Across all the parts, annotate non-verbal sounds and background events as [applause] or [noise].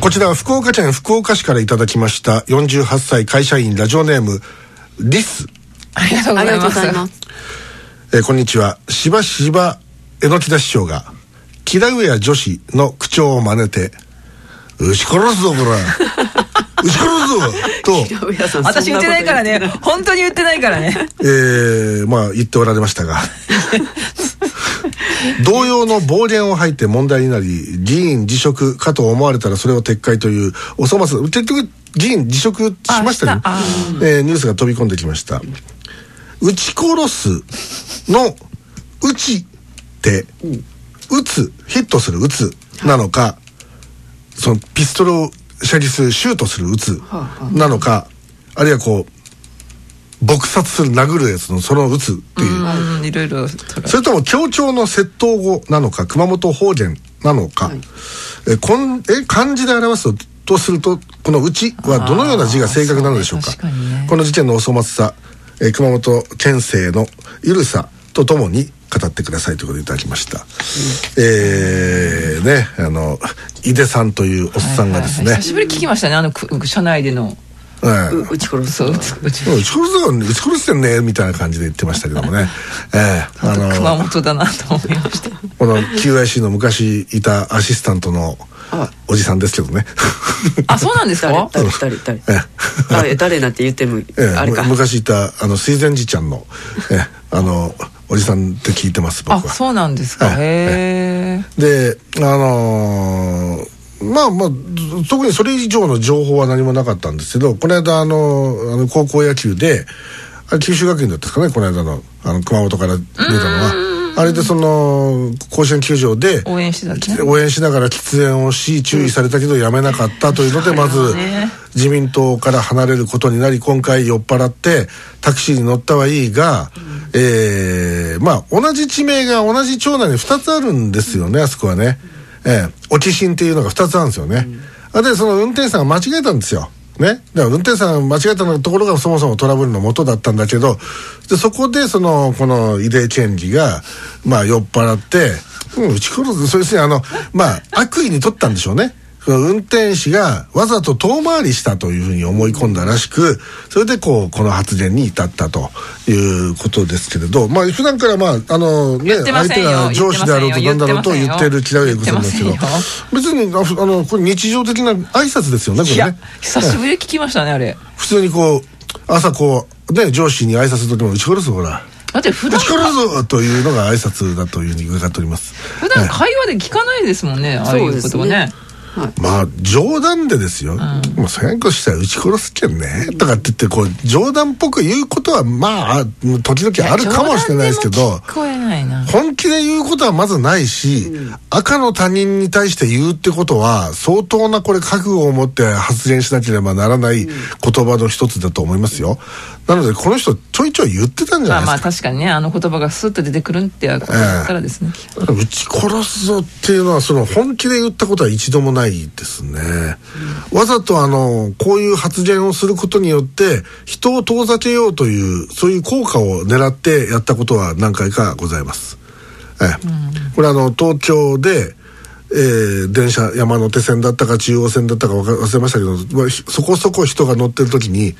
こちらは福岡県福岡市からいただきました48歳会社員ラジオネームリスありがとうございます。えーこんにちは。しばしば榎木田師匠がキラウェア女子の口調を真似て「撃ち殺すぞこら。撃ち殺すぞ!」と。私言ってないからね。本当に言ってないからね。えーまあ言っておられましたが [laughs] 同様の暴言を吐いて問題になり議員辞職かと思われたらそれを撤回というお粗末。結局議員辞職しましたねえーニュースが飛び込んできました。撃ち殺すの「撃ち」って撃つヒットする撃つ。なのかそのピストルを射撃シュートする撃つ。なのかあるいはこう撲殺する殴るやつのその撃つっていう。うん。いろいろ。それとも強調の窃盗語なのか熊本方言なのか、えこんえ漢字で表すととするとこの「うち」はどのような字が正確なのでしょうか。ね。この事件のお粗末さ、え熊本県政のゆるさとともに語ってくださいということでいただきました、えーねあの井出さんというおっさんがですね、はいはいはい。久しぶりに聞きましたねあのく社内での撃ち殺すそう。うちうちうん撃ち殺すよ撃ち殺してんねみたいな感じで言ってましたけどもね。ええあの熊本だなと思いました。この QIC の昔いたアシスタントのあおじさんですけどね。あそうなんです誰か誰誰誰？え誰誰なんて言ってもええあれか。む昔いたあの水前寺ちゃんの、ええあのおじさんって聞いてます僕は。あそうなんですか？はいへえであのーまあまあ特にそれ以上の情報は何もなかったんですけどこの間あのあの高校野球で九州学院だったんですかねこの間のあの熊本から出たのは。あれでその甲子園球場で応援しね。応援しながら喫煙をし注意されたけどやめなかったというのでまずね。自民党から離れることになり今回酔っ払ってタクシーに乗ったはいいが、えーまあ同じ地名が同じ町内に2つあるんですよねあそこはね、えー、沖新っていうのが2つあるんですよね、あでその運転手さんが間違えたんですよ。ね、だから運転手さんが間違えたのところがそもそもトラブルの元だったんだけどでそこでそのこのイデーチェンジがまあ酔っ払ってうん、撃ち殺す、そうですね、あの、まあ、悪意に取ったんでしょうね。運転手がわざと遠回りしたというふうに思い込んだらしく、それでこう、この発言に至ったということですけれど、まあ、普段からまあ、あのね、相手が上司であろうとなんだろうと言ってる嫌い子さんですけど別に、ああの、これ日常的な挨拶ですよね、こいやれね。久しぶりに聞きましたねあれ。普通にこう、朝こう、ね、上司に挨拶する時も、撃ち殺すほら。だって普段撃ち殺すぞというのが挨拶だというふうに伺っております。普段会話で聞かないですもんねああいうことはねまあ冗談でですよ、もうそれこしたら撃ち殺すけんね。とかって言ってこう冗談っぽく言うことはまあ時々あるかもしれないですけど本気で言うことはまずないし、赤の他人に対して言うってことは相当なこれ覚悟を持って発言しなければならない言葉の一つだと思いますよなのでこの人ちょいちょい言ってたんじゃまあないですか。まあ確かにねあの言葉がスッと出てくるってやことだったらですね、撃ち殺すぞっていうのはその本気で言ったことは一度もないですね、わざとあのこういう発言をすることによって人を遠ざけようというそういう効果を狙ってやったことは何回かございます、ええ。これあの東京でえー電車山手線だったか中央線だったか忘れましたけど、まあひそこそこ人が乗ってる時に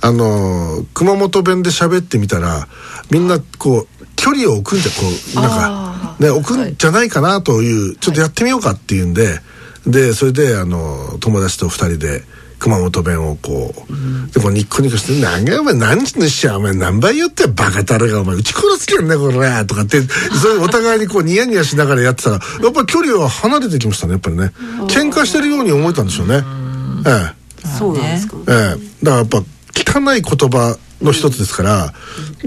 あのー熊本弁で喋ってみたらみんなこう距離を置くんじゃこうなんかね置くんじゃないかなという、ちょっとやってみようかっていうんででそれであの友達と二人で熊本弁をこう、でこうニッコニコして「何がお前何時のしやお前何倍言ってバカたれがお前撃ち殺すけんねこれ」とかってそれお互いにこうニヤニヤしながらやってたらやっぱり距離は離れてきましたねやっぱりね。喧嘩してるように思えたんでしょうね。えそうなんですか。ええ。えだからやっぱ汚い言葉の一つですから、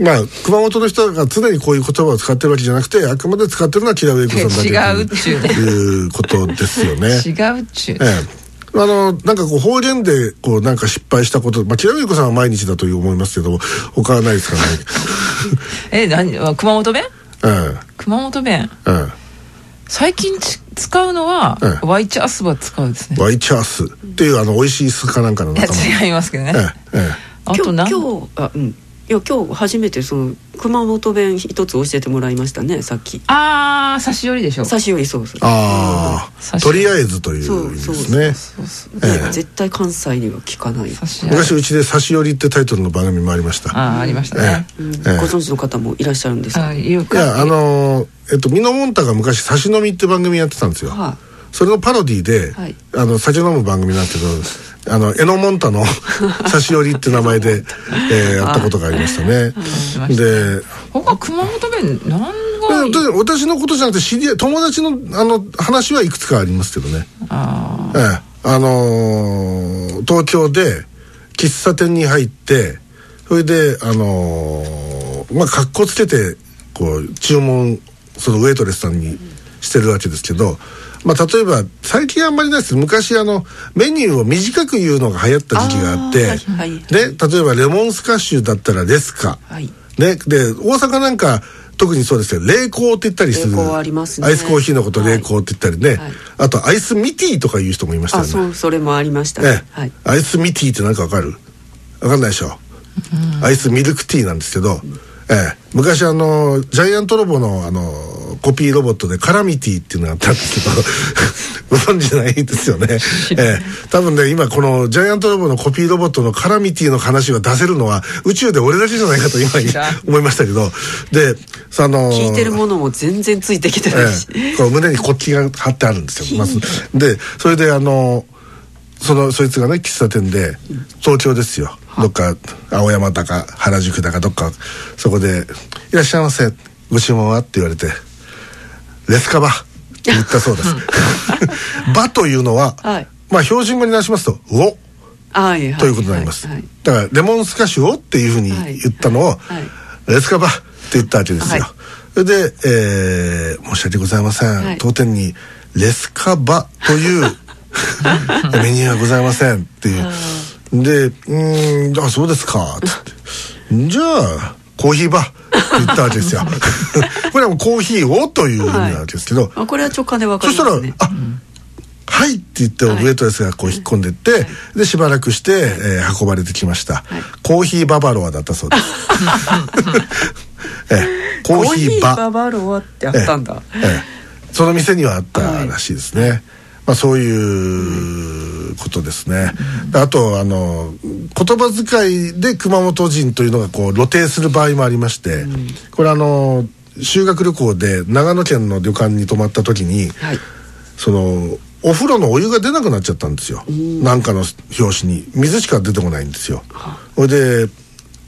まあ熊本の人が常にこういう言葉を使ってるわけじゃなくてあくまで使ってるのは木田上子さんだけ違うっちゅうね。ということですよね。[laughs] 違うっちゅう、ええあのなんかこう方言でこうなんか失敗したことまあ木田上子さんは毎日だという思いますけど他はないですからね？[laughs] え何？あ熊本弁？え熊本弁？ええ最近ち使うのは、ええワイチャースバ使うですね。えワイチャースっていうあの美味しいスかなんかのいや仲間違いますけどね、ええええあとなん？今日今日あうんいや今日初めてその熊本弁一つ教えてもらいましたねさっき。ああ差し寄りでしょ差し寄りそうそうああとりあえずという意そう味そうそうですねそうそうねええ絶対関西には聞かない、差し寄り昔うちで「差し寄り」ってタイトルの番組もありましたああありましたえね、うんええご存知の方もいらっしゃるんですかあいやあのーえっとミノモンタが昔「差し飲み」って番組やってたんですよ、はそれのパロディで、はい。あの酒飲む番組なんです。けどあのエノモンタの [laughs] 差し寄りって名前で、えーやったことがありましたね。ましたで他熊本弁何私のことじゃなくて知り合い友達のあの話はいくつかありますけどね。あええあのー東京で喫茶店に入ってそれであのーまあ格好つけてこう注文そのウェイトレスさんにしてるわけですけどまあ例えば最近あんまりないです。昔あのメニューを短く言うのが流行った時期があってあーはいはい。で例えばレモンスカッシュだったらレスカ、はい。ね、で大阪なんか特にそうですよ。冷凍って言ったりする。冷凍ありますね。アイスコーヒーのこと冷凍って言ったりね、はい。あとアイスミティとかいう人もいましたあよね。そうそれもありましたええね。はい。アイスミティって何かわかる？わかんないでしょ、アイスミルクティーなんですけど、ええ、昔あのジャイアントロボのあのコピーロボットでカラミティっていうのがあったんですけど [laughs] ご存知ないですよね、ええ、多分ね今このジャイアントロボのコピーロボットのカラミティの話が出せるのは宇宙で俺だけじゃないかと今思いましたけど。でその聞いてるものも全然ついてきてないし、ええ、こう胸に国旗が貼ってあるんですよ、まずでそれであのそのそいつがね喫茶店で東京ですよ。どっか青山だか原宿だかどっか。そこで「いらっしゃいませ。ご注文は?」って言われて「レスカバ」って言ったそうです「[laughs] バ」というのは、はい。まあ標準語に直しますと「うお」はいはい。ということになります、はいはい。だからレモンスカッシュをっていうふうに言ったのを、はいレスカバって言ったわけですよ、はい。それで、えー申し訳ございません、はい。当店にレスカバというメニューはございませんっていう。で「うーんあそうですか」つって「じゃあコーヒーバ」って言ったわけですよ。[laughs] これはもうコーヒーをという意味なわけですけど、あこれは直感でわかそしたら「りますねあはい」って言ってウェイトレスがこう引っ込んでって、でしばらくして、えー運ばれてきました、コーヒーババロアだったそうです、[laughs] ええコーヒーバババロアってあったんだ、ええええ。その店にはあったらしいですね、まあそういうことですね、あとあの言葉遣いで熊本人というのがこう露呈する場合もありまして、これあの修学旅行で長野県の旅館に泊まった時に、はい。そのお風呂のお湯が出なくなっちゃったんですよ、なんかの表紙に。水しか出てこないんですよ。それで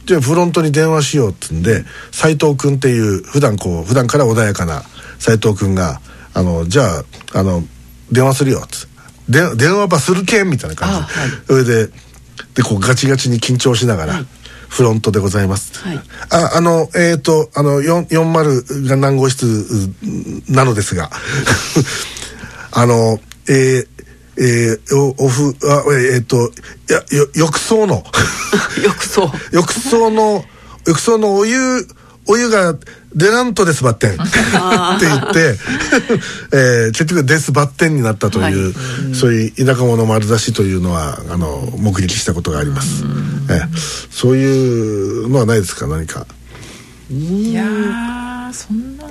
じゃあフロントに電話しようっつんで斎藤君っていう普段こう普段から穏やかな斎藤君が「あのじゃああの電話するよ」っつで電話ばするけんみたいな感じ。はい。それででこうガチガチに緊張しながら、フロントでございます。はい。あ、あの、えっ、と、あの、4 40が何号室うなのですが、[laughs] あの、えーえーおオフ、あえっ、と、いや、よ、浴槽の、よくそう浴槽の、浴槽のお湯、お湯が出らんとですばってん。[laughs] って言って、[laughs] えー結局デスバッテンになったという、そういう田舎者丸出しというのはあの目撃したことがあります、えーそういうのはないですか何か。いやーそんなの。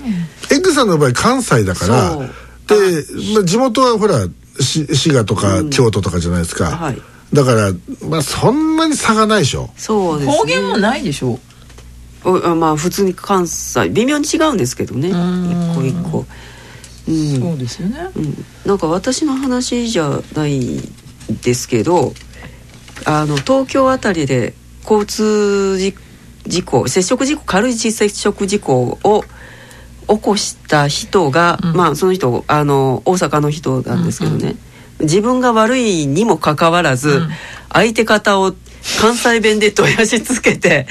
エッグさんの場合関西だからで、まあ、地元はほらし滋賀とか京都とかじゃないですか、はい。だからまあそんなに差がないでしょ。そうですね。方言もないでしょおあまあ普通に関西微妙に違うんですけどね。ん。一個一個。うん。そうですよね。うん、なんか私の話じゃないですけどあの東京あたりで交通事事故接触事故軽い接触事故を起こした人が、うん。まあその人あの大阪の人なんですけどね、自分が悪いにもかかわらず、うん。相手方を関西弁でとやしつけて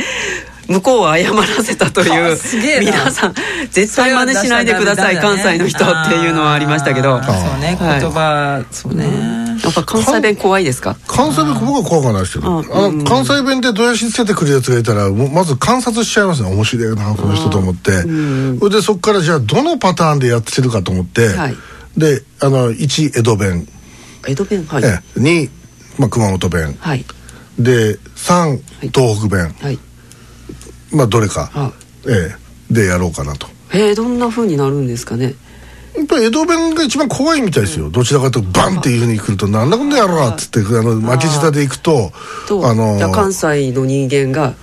向こうを謝らせたという [laughs] あすげえな。皆さん絶対真似しないでください、関西の人っていうのはありましたけど。そうねはい。言葉そうね。やっぱ関西弁怖いですか？関西弁僕は怖くはないですけど、関西弁でどやしつけてくるやつがいたらまず観察しちゃいますね。面白いなこの人と思って、ん。それでそこからじゃあどのパターンでやってるかと思って、はい。であの1江戸弁、江戸弁？はい、ええ。2、まあ、熊本弁。はい。で3東北弁。はいまあどれかあ、ええでやろうかなと。えー、どんな風になるんですかね？やっぱり江戸弁が一番怖いみたいですよ、どちらかというとバンっていうふうに来るとなんだこんなやろっつってあの巻き舌で行くとと、あの関西の人間が、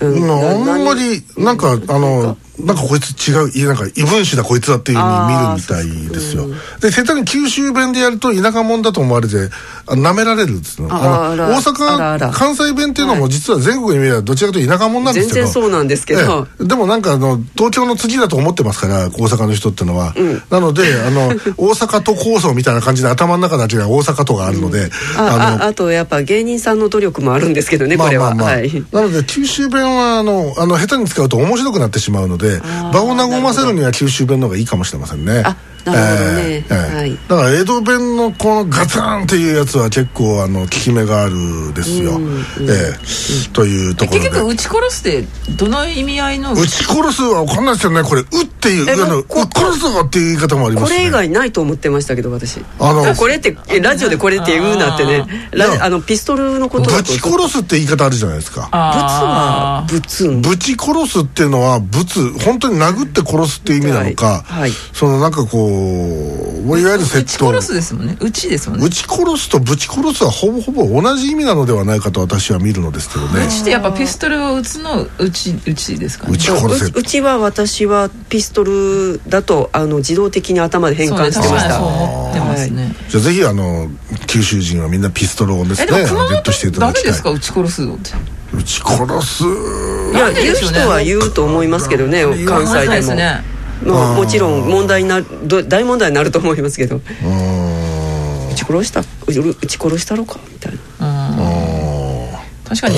ううんなあんまりなんかあのなんかこいつ違ういやなんか異分子だこいつだっていうふうに見るみたいですよ。で下手に九州弁でやると田舎者だと思われてあ舐められるんですよの。大阪関西弁っていうのも実は全国に見ればどちらかというと田舎者なんですけど。全然そうなんですけど。ええ。でもなんかあの東京の次だと思ってますから大阪の人ってのは、なのであの大阪都構想みたいな感じで頭の中だけが大阪都があるので、あああとやっぱ芸人さんの努力もあるんですけどねこれは、はい。なので九州弁はあのあの下手に使うと面白くなってしまうので場を和ませるには九州弁の方がいいかもしれませんね。あなるほどね。えだから江戸弁のこのガツンっていうやつは結構あの効き目があるですよ、ええというところで。結局撃ち殺すってどの意味合いの？撃ち殺すは分かんないですよねこれ「う」っていうえあの「うこ殺すぞ」っていう言い方もありますね。これ以外ないと思ってましたけど私。あのこれってえラジオでこれって言うなってね。あのピストルのことだと。ぶち殺すって言い方あるじゃないですか。ブツはあーブツン。ぶち殺すっていうのはぶつ本当に殴って殺すっていう意味なのか、はい。はいそのなんかこういわゆる撃窃盗。ち殺すですもんね。撃ちですもんね。撃ち殺すとぶち殺すはほぼほぼ同じ意味なのではないかと私は見るのですけどね。撃ちってやっぱピストルを撃つの撃ち撃ちですかね。撃ち殺せ。ううちは私はピストルだとあの自動的に頭で変換してました。そう思ってますね、じゃあぜひあの九州人はみんなピストルをですねゲットしていただきたい。メですか？撃ち殺すのって撃ち殺す。いや言う人は言うと思いますけどね関西でですもねまあもちろん問題にな大問題になると思いますけど。うち殺したう撃ち殺したろかみたいな。確かに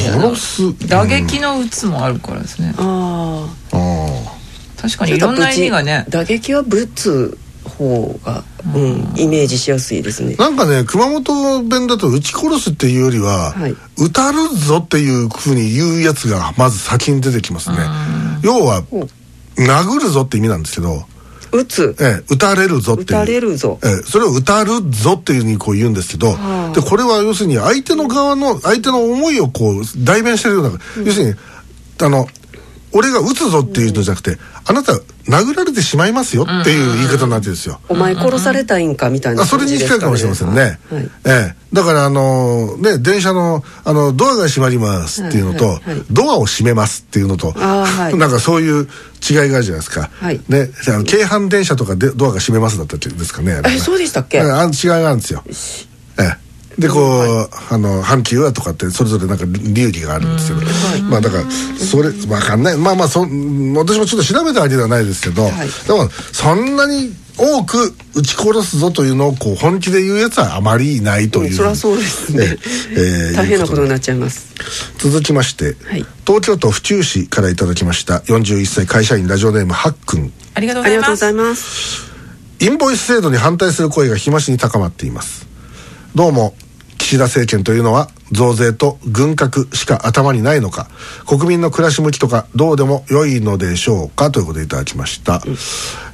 打撃の撃つもあるからですね。あああ確かにいろんな意味がね。打撃はぶつ方が、うん、イメージしやすいですね。なんかね熊本弁だと撃ち殺すっていうよりは、はい。撃たるぞっていうふうに言うやつがまず先に出てきますね。要はお。殴るぞって意味なんですけど、撃つ。ええ、撃たれるぞっていう。撃たれるぞ。ええ、それを撃たるぞっていうふうにこう言うんですけど、はあ。でこれは要するに相手の側の相手の思いをこう代弁してるような、要するにあの俺が撃つぞっていうのじゃなくて、あなた殴られてしまいますよっていう言い方になってるんですよ。お前殺されたいんかみたいなあそれに近いかもしれませんね。はいええ、だからあのね電車のあのドアが閉まりますっていうのと、はいはいはいドアを閉めますっていうのと、はい [laughs] なんかそういう違いがあるじゃないですか。はいね、あの京阪電車とかでドアが閉めますだったっけですかね。あれねえそうでしたっけ？ええあの違いがあるんですよ。ええ。でこう、あの阪急はとかってそれぞれなんか流儀があるんですけど、まあだからそれわかんない。まあまあそ私もちょっと調べたわけではないですけど、はい。でもそんなに多く撃ち殺すぞというのをこう本気で言うやつはあまりいないという、そりゃそうですね。えええ大変なことにいうなっちゃいます。続きまして、はい。東京都府中市からいただきました41歳会社員ラジオネームはっくんありがとうあございます。インボイス制度に反対する声が日増しに高まっています。どうも岸田政権というのは増税と軍拡しか頭にないのか国民の暮らし向きとかどうでも良いのでしょうかということでいただきました、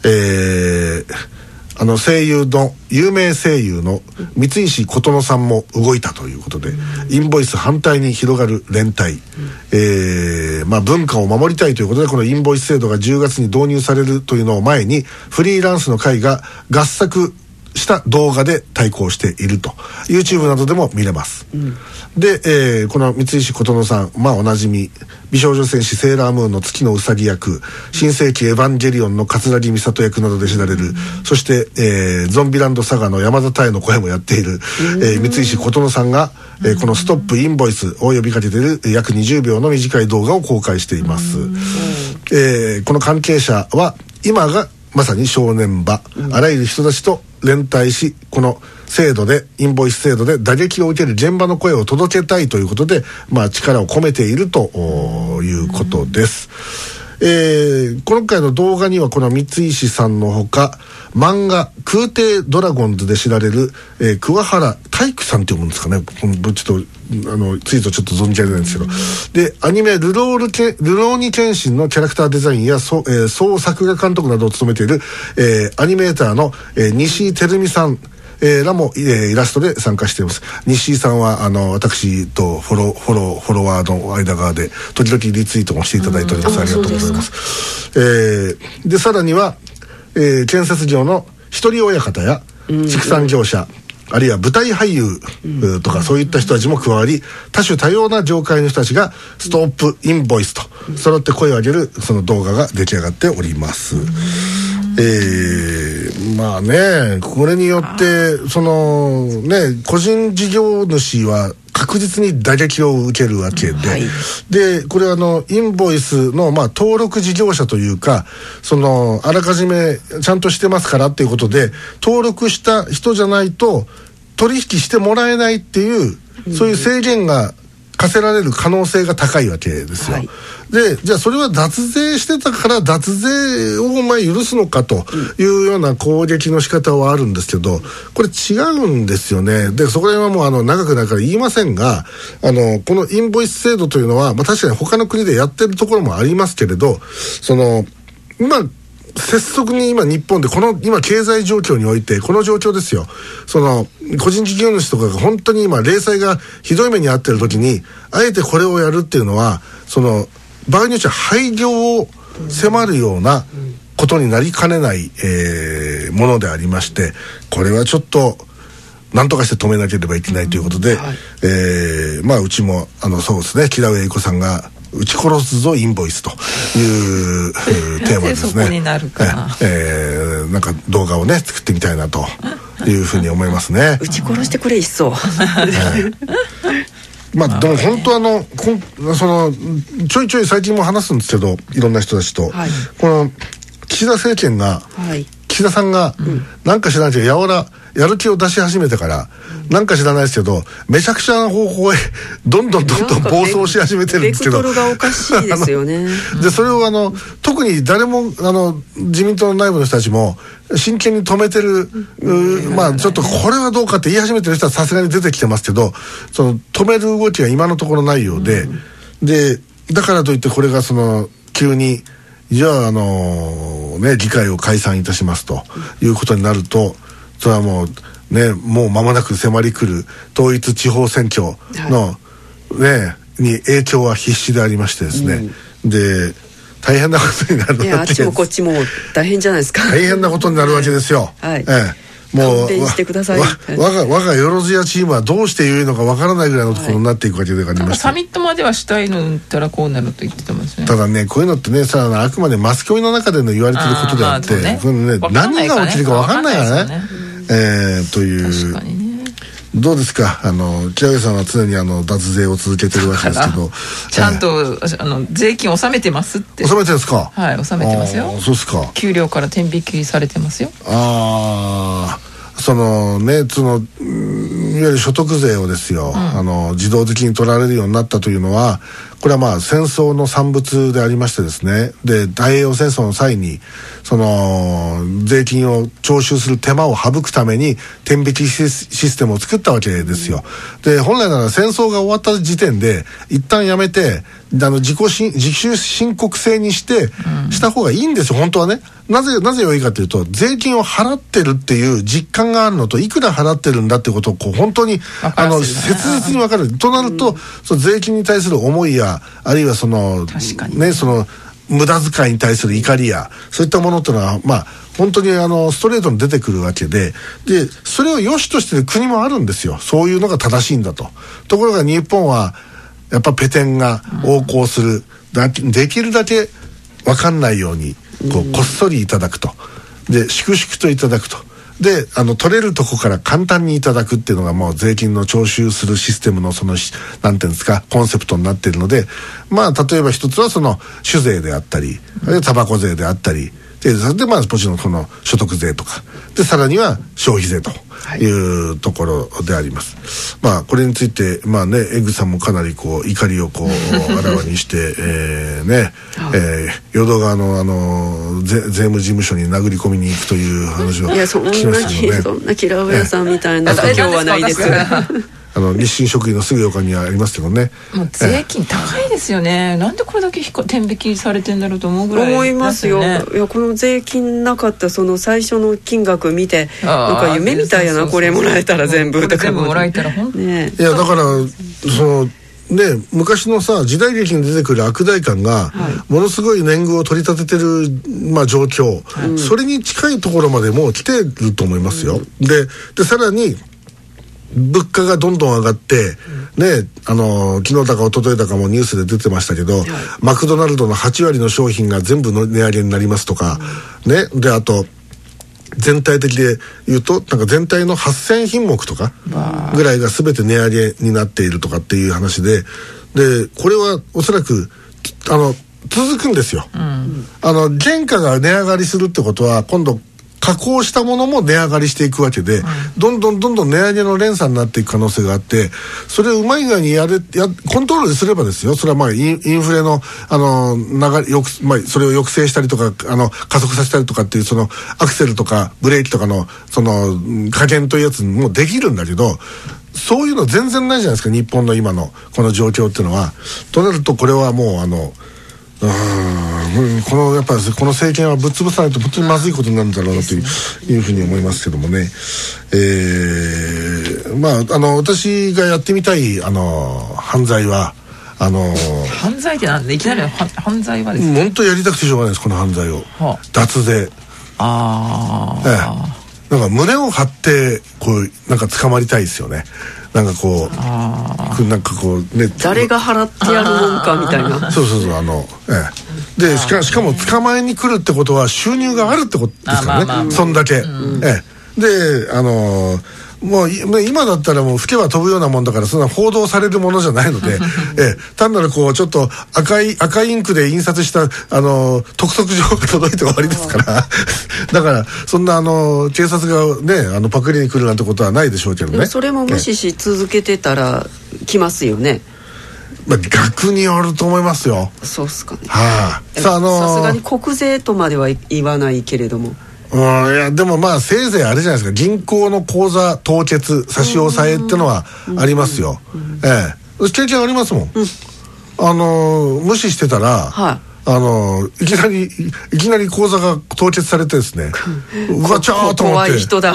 えーあの声優の有名声優の三石琴乃さんも動いたということで、インボイス反対に広がる連帯、えーまあ、文化を守りたいということでこのインボイス制度が10月に導入されるというのを前にフリーランスの会が合作した動画で対抗していると。YouTube などでも見れます、で、えーこの三石琴乃さんまあおなじみ美少女戦士セーラームーンの月のうさぎ役新世紀エヴァンゲリオンの桂木美里役などで知られる、そして、えーゾンビランドサガの山田太の声もやっている、えー三石琴乃さんが、えーこの「ストップインボイス」を呼びかけているえー約20秒の短い動画を公開しています、えーこの関係者は今がまさに正念場、あらゆる人たちと連帯しこの制度でインボイス制度で打撃を受ける現場の声を届けたいということで、まあ、力を込めているということです。えー今回の動画にはこの三石さんのほか漫画「空挺ドラゴンズ」で知られる、えー桑原体育さんって読むんですかね。このちょっとあのツイートちょっと存じ上げないんですけど。でアニメルロールケ「ルローニケンシン」のキャラクターデザインやそう、えー総作画監督などを務めている、えーアニメーターの、えー西井照美さんえーらも、えーイラストで参加しています。西井さんはあの私とフォローフォローフォロワーの間側で時々リツイートもしていただいております、うんありがとうございます。えーでさらには、えー建設業の一人親方や畜産業者、あるいは舞台俳優うとかそういった人たちも加わり多種多様な業界の人たちがストップインボイスと揃って声を上げるその動画が出来上がっております。えーまあねこれによってそのね個人事業主は確実に打撃を受けるわけで、はいでこれはあのインボイスのまあ登録事業者というかそのあらかじめちゃんとしてますからっていうことで登録した人じゃないと取引してもらえないっていう、そういう制限が課せられる可能性が高いわけですよ。はいでじゃあそれは脱税してたから脱税をお前許すのかというような攻撃の仕方はあるんですけどこれ違うんですよね。でそこら辺はもうあの長くなるから言いませんがあのこのインボイス制度というのは、まあ、確かに他の国でやってるところもありますけれどその今拙速に今日本でこの今経済状況においてこの状況ですよ。その個人事業主とかが本当に今零細がひどい目に遭ってる時にあえてこれをやるっていうのはその場合によっては廃業を迫るようなことになりかねない、えーものでありましてこれはちょっと何とかして止めなければいけないということで、えーまあうちもあのそうですね木田上英子さんが「撃ち殺すぞインボイス」というえー [laughs] テーマですね。なええーなんか動画をね作ってみたいなというふうに思いますね。撃ち殺してくれいっそ [laughs] まあでも本当あのこんそのちょいちょい最近も話すんですけどいろんな人たちと、はい。この岸田政権がはい。岸田さんが、なんか知らないけどやわらやる気を出し始めてから、なんか知らないですけどめちゃくちゃな方向へどんどんどんどん暴走し始めてるんですけど。がおかしいですよね。[laughs] でそれをあの特に誰もあの自民党の内部の人たちも真剣に止めてる、うまあちょっとこれはどうかって言い始めてる人はさすがに出てきてますけどその止める動きが今のところないようで、でだからといってこれがその急にじゃああのね議会を解散いたしますということになるとそれはもうねもう間もなく迫り来る統一地方選挙の、ねに影響は必至でありましてですね、で大変なことになるいやあっちもこっちも大変じゃないですか。大変なことになるわけですよ。はい。ええ。もう勘弁してください。わわ我が我がよろずやチームはどうしてよいのかわからないぐらいのところになっていくわけでありまして、サミットまではしたいのったらこうなると言ってたもんですねただねこういうのってねさあくまでマスコミの中での言われてることであってね。ね何が起きるかわかんないからねえーという。確かにねどうですか？あの木上さんは常にあの脱税を続けてるわけですけど。[laughs] ちゃんと、あの税金納めてますって。収めてるんですか？はい納めてますよ。そうですか。給料から天引きされてますよ。ああそのねそのうんいわゆる所得税をですよ、あの自動的に取られるようになったというのはこれはまあ戦争の産物でありましてですね。で太平洋戦争の際にその税金を徴収する手間を省くために天引きシステムを作ったわけですよ、で本来なら戦争が終わった時点で一旦やめてあの自己し自主申告制にして、した方がいいんですよ。本当はね。なぜなぜ良いかというと税金を払ってるっていう実感があるのといくら払ってるんだってことをこう本当にあの切実に分かる。となると、その税金に対する思いやあるいはそのねその無駄遣いに対する怒りやそういったものっていうのはまあ本当にあのストレートに出てくるわけででそれを良しとしてる国もあるんですよ。そういうのが正しいんだと。ところが日本はやっぱペテンが横行する、だできるだけ分かんないようにこうこっそりいただくと。で粛々といただくとであの取れるとこから簡単にいただくっていうのがもう税金の徴収するシステムのそのしなんていうんですかコンセプトになっているのでまあ例えば一つはその酒税であったりタバコ税であったりでそれでまあもちろんこの所得税とか。でさらには消費税とい。うところであります、まあこれについてまあねエグさんもかなりこう怒りをこうあらわにして、[laughs] えー、ね、えー、淀川のあの税税務事務所に殴り込みに行くという話をいやそんな聞きましたけどね。そんなキラウエさんみたいなえ今日はないです私あの日清食品のすぐ横にありますけどね。もう税金高いですよね、なんでこれだけ天引きされてんだろうと思うぐらい思いますよ。ねいやこの税金なかったその最初の金額見てなんか夢みたいやなこれもらえたら全部。とか全部もらえたら本当に。ねいやだからそのね昔のさ時代劇に出てくる悪代官がものすごい年貢を取り立ててる、まあ、状況、それに近いところまでもう来てると思いますよ。ででさらに物価がどんどん上がって、ね、あの昨日だか一昨日だかもニュースで出てましたけど、マクドナルドの8割の商品が全部の値上げになりますとか、ねであと全体的で言うとなんか全体の8,000品目とかぐらいが全て値上げになっているとかっていう話ででこれはおそらくあの続くんですよ。あの原価が値上がりするってことは今度加工したものも値上がりしていくわけで、どんどんどんどん値上げの連鎖になっていく可能性があってそれをうまい具合にやれやコントロールすればですよ。それはまあインインフレのあの流れよく、まあ、それを抑制したりとかあの加速させたりとかっていうそのアクセルとかブレーキとかのそのうん加減というやつもできるんだけどそういうの全然ないじゃないですか。日本の今のこの状況っていうのは。となるとこれはもうあのうーん。このやっぱりこの政権はぶっ潰さないと本当にまずいことになるんだろうなという,、いうふうに思いますけどもね、えー、まああの私がやってみたいあの犯罪はあの犯罪ってなんでいきなりは犯罪はですね、本当やりたくてしょうがないですこの犯罪を、はあ。脱税。あええ。あ、なんか胸を張ってこうなんか捕まりたいですよねなんかこうあなんかこうね誰が払ってやるもんかみたいな。[laughs] そうそうそうあのええ。でしかしかも捕まえに来るってことは収入があるってことですからね、そんだけ、ええ。であのもう今だったらもう吹けば飛ぶようなもんだからそんな報道されるものじゃないので、[laughs] ええ、単なるこうちょっと赤い赤いインクで印刷したあの督促状が届いて終わりですからだからそんなあの警察がねあのパクリに来るなんてことはないでしょうけどね。それも無視し続けてたら来ますよね。まあ、逆にあると思いますよ。そうっすかね。はあさすがに国税とまでは言わないけれどもうんいやでもまあせいぜいあれじゃないですか。銀行の口座凍結差し押さえってのはありますよ、ええ。経験ありますもん、あのー無視してたら、はい。あのーいきなりいきなり口座が凍結されてですね。うわちゃーと思って。怖い人だ。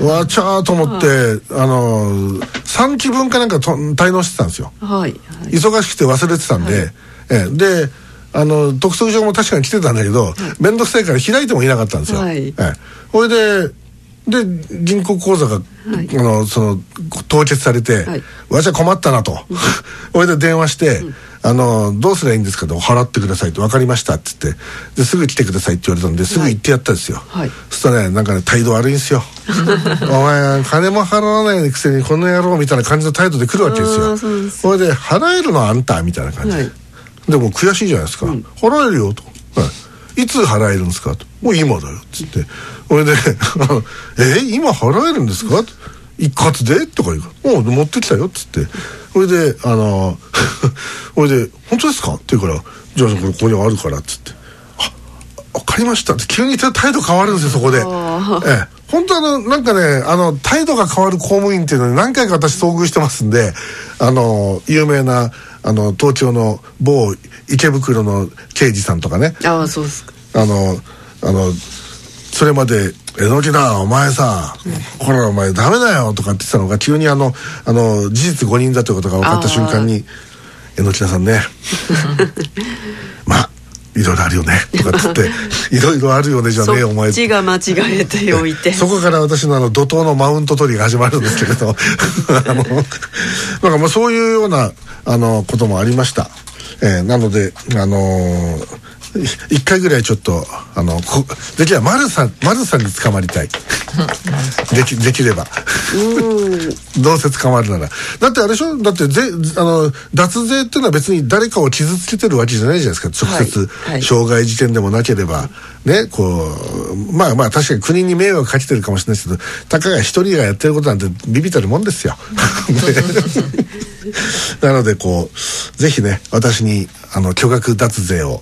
うわちゃーと思って、あのー、3期分かなんかと滞納してたんですよ。はい、はい。忙しくて忘れてたんで、ええ。であの督促状も確かに来てたんだけど面倒、くさいから開いてもいなかったんですよ。はい。ええ。それでで銀行口座が、い。あのその凍結されて、はい。わしは困ったなと。[laughs] それで電話して、あの「どうすりゃいいんですか?」と「払ってください」って「分かりました」っつってですぐ来てくださいって言われたんですぐ行ってやったんですよ、はい。そしたらねなんかね態度悪いんですよ。[laughs] お前金も払わないくせにこの野郎みたいな感じの態度で来るわけですあよーそれで払えるのはあんたみたいな感じ。で、はいでも悔しいじゃないですか、払えるよと、はい、いつ払えるんですかと。もう今だよっつって。それで「[laughs] え今払えるんですか?」と一括で?」とか言うから「おう持ってきたよ」っつって。それであの [laughs] それで「本当ですか?」って言うから「じゃあこれここにあるから」っつって「あわかりました」って。急に態度変わるんですよそこで。ええ。本当あのなんかねあの態度が変わる公務員っていうのに何回か私遭遇してますんであの有名なあの東京の某池袋の刑事さんとかね。ああそうですか。あのあのそれまで「えのきだお前さ、これお前ダメだよ」とかって言ってたのが急にあのあの事実誤認だということが分かった瞬間に「えのきださんね。[laughs] まあいろいろあるよね」とかって言って「[laughs] いろいろあるよね」じゃねえお前そっちが間違えておいて。そこから私のあの怒涛のマウント取りが始まるんですけれど [laughs] あのなんかまあそういうようなあのこともありました、えーなのであのー [laughs] 一回ぐらいちょっとあのこできれば丸さん丸さんに捕まりたい。[laughs] できできれば。どうせ捕まるなら。だってあれでしょ？だって税あの脱税っていうのは別に誰かを傷つけてるわけじゃないじゃないですか。直接、はいはい。傷害事件でもなければ。ねこうまあまあ確かに国に迷惑かけてるかもしれないですけどたかが一人がやってることなんてビビたるもんですよ。[laughs] ね。なのでこうぜひね私にあの巨額脱税を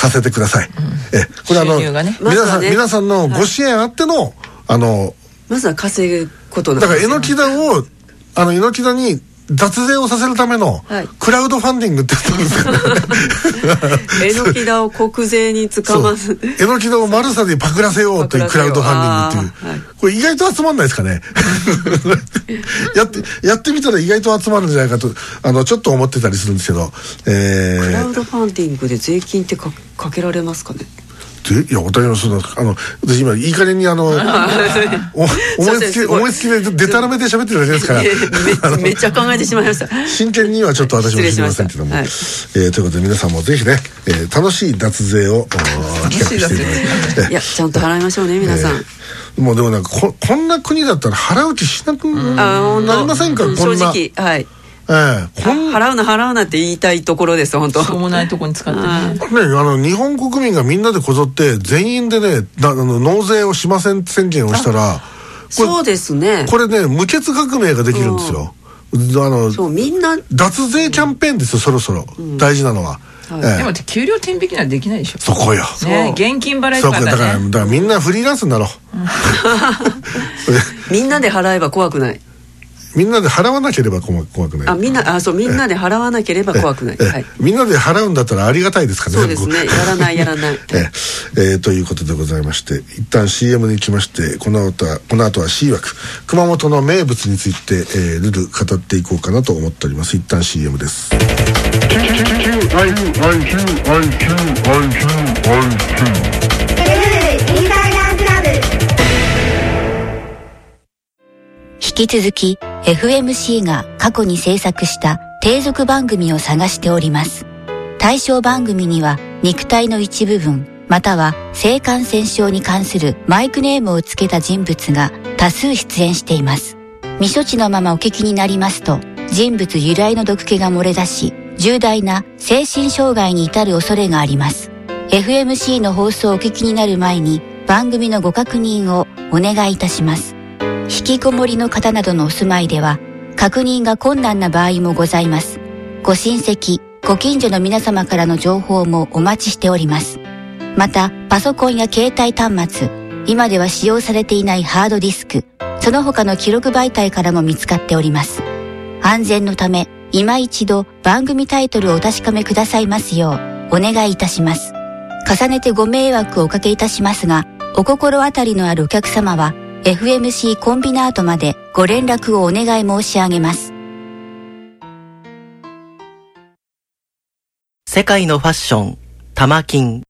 させてください。えこれあの、ね。皆さん、まね。皆さんのご支援あっての、あのまずは稼ぐことなんだからえのきだをあの猪木田に脱税をさせるためのはい。クラウドファンディングって言ったんですかえのきだを国税につかまず。えのきだをマルサでパクらせようというクラウドファンディングっていう、はい。これ意外と集まんないですかね？[laughs] やってやってみたら意外と集まるんじゃないかとあのちょっと思ってたりするんですけど。えクラーウドファンディングで税金ってかかけられますかね？でいや私もそうだあの私今いい加減にあの [laughs] お思いつき思いつきででたらめで喋ってるだけですから。めめっちゃ考えてしまいました。真剣にはちょっと私も知りませんけども、えーということで皆さんもぜひね、えー楽しい脱税をお企画していただいて。いやちゃんと払いましょうね皆さん、えーもうでもなんかここんな国だったら払う気しなくなりませんか、うん。こんな正直はいええ。払うな払うなって言いたいところです本当。しょうもないとこに使ってね。あの日本国民がみんなでこぞって全員でねなあの納税をしません宣言をしたらそうですね。これね無血革命ができるんですよ、あのそうみんな。脱税キャンペーンですよそろそろ、大事なのは、はい。ええ。でも給料天引きにはできないでしょ。そこよ。ね現金払いとかだねからだからみんなフリーランスになろう、[laughs] [laughs] みんなで払えば怖くないみんなで払わなければ怖怖くないあみんなあそうみんなで払わなければ怖くない、ええはい、みんなで払うんだったらありがたいですからねそうですねやらないやらないえええーということでございまして一旦 CM に行きましてこの後はこの後は C 枠熊本の名物について、えー、ルル語っていこうかなと思っております一旦 CM です引き続き FMC が過去に制作した低俗番組を探しております。対象番組には肉体の一部分または性感染症に関するマイクネームをつけた人物が多数出演しています。未処置のままお聞きになりますと人物由来の毒気が漏れ出し重大な精神障害に至る恐れがあります。FMC の放送をお聞きになる前に番組のご確認をお願いいたします。引きこもりの方などのお住まいでは確認が困難な場合もございます。ご親戚、ご近所の皆様からの情報もお待ちしております。また、パソコンや携帯端末、今では使用されていないハードディスク、その他の記録媒体からも見つかっております。安全のため、今一度番組タイトルをお確かめくださいますよう、お願いいたします。重ねてご迷惑をおかけいたしますが、お心当たりのあるお客様は、FMC コンビナートまでご連絡をお願い申し上げます。世界のファッション、玉金。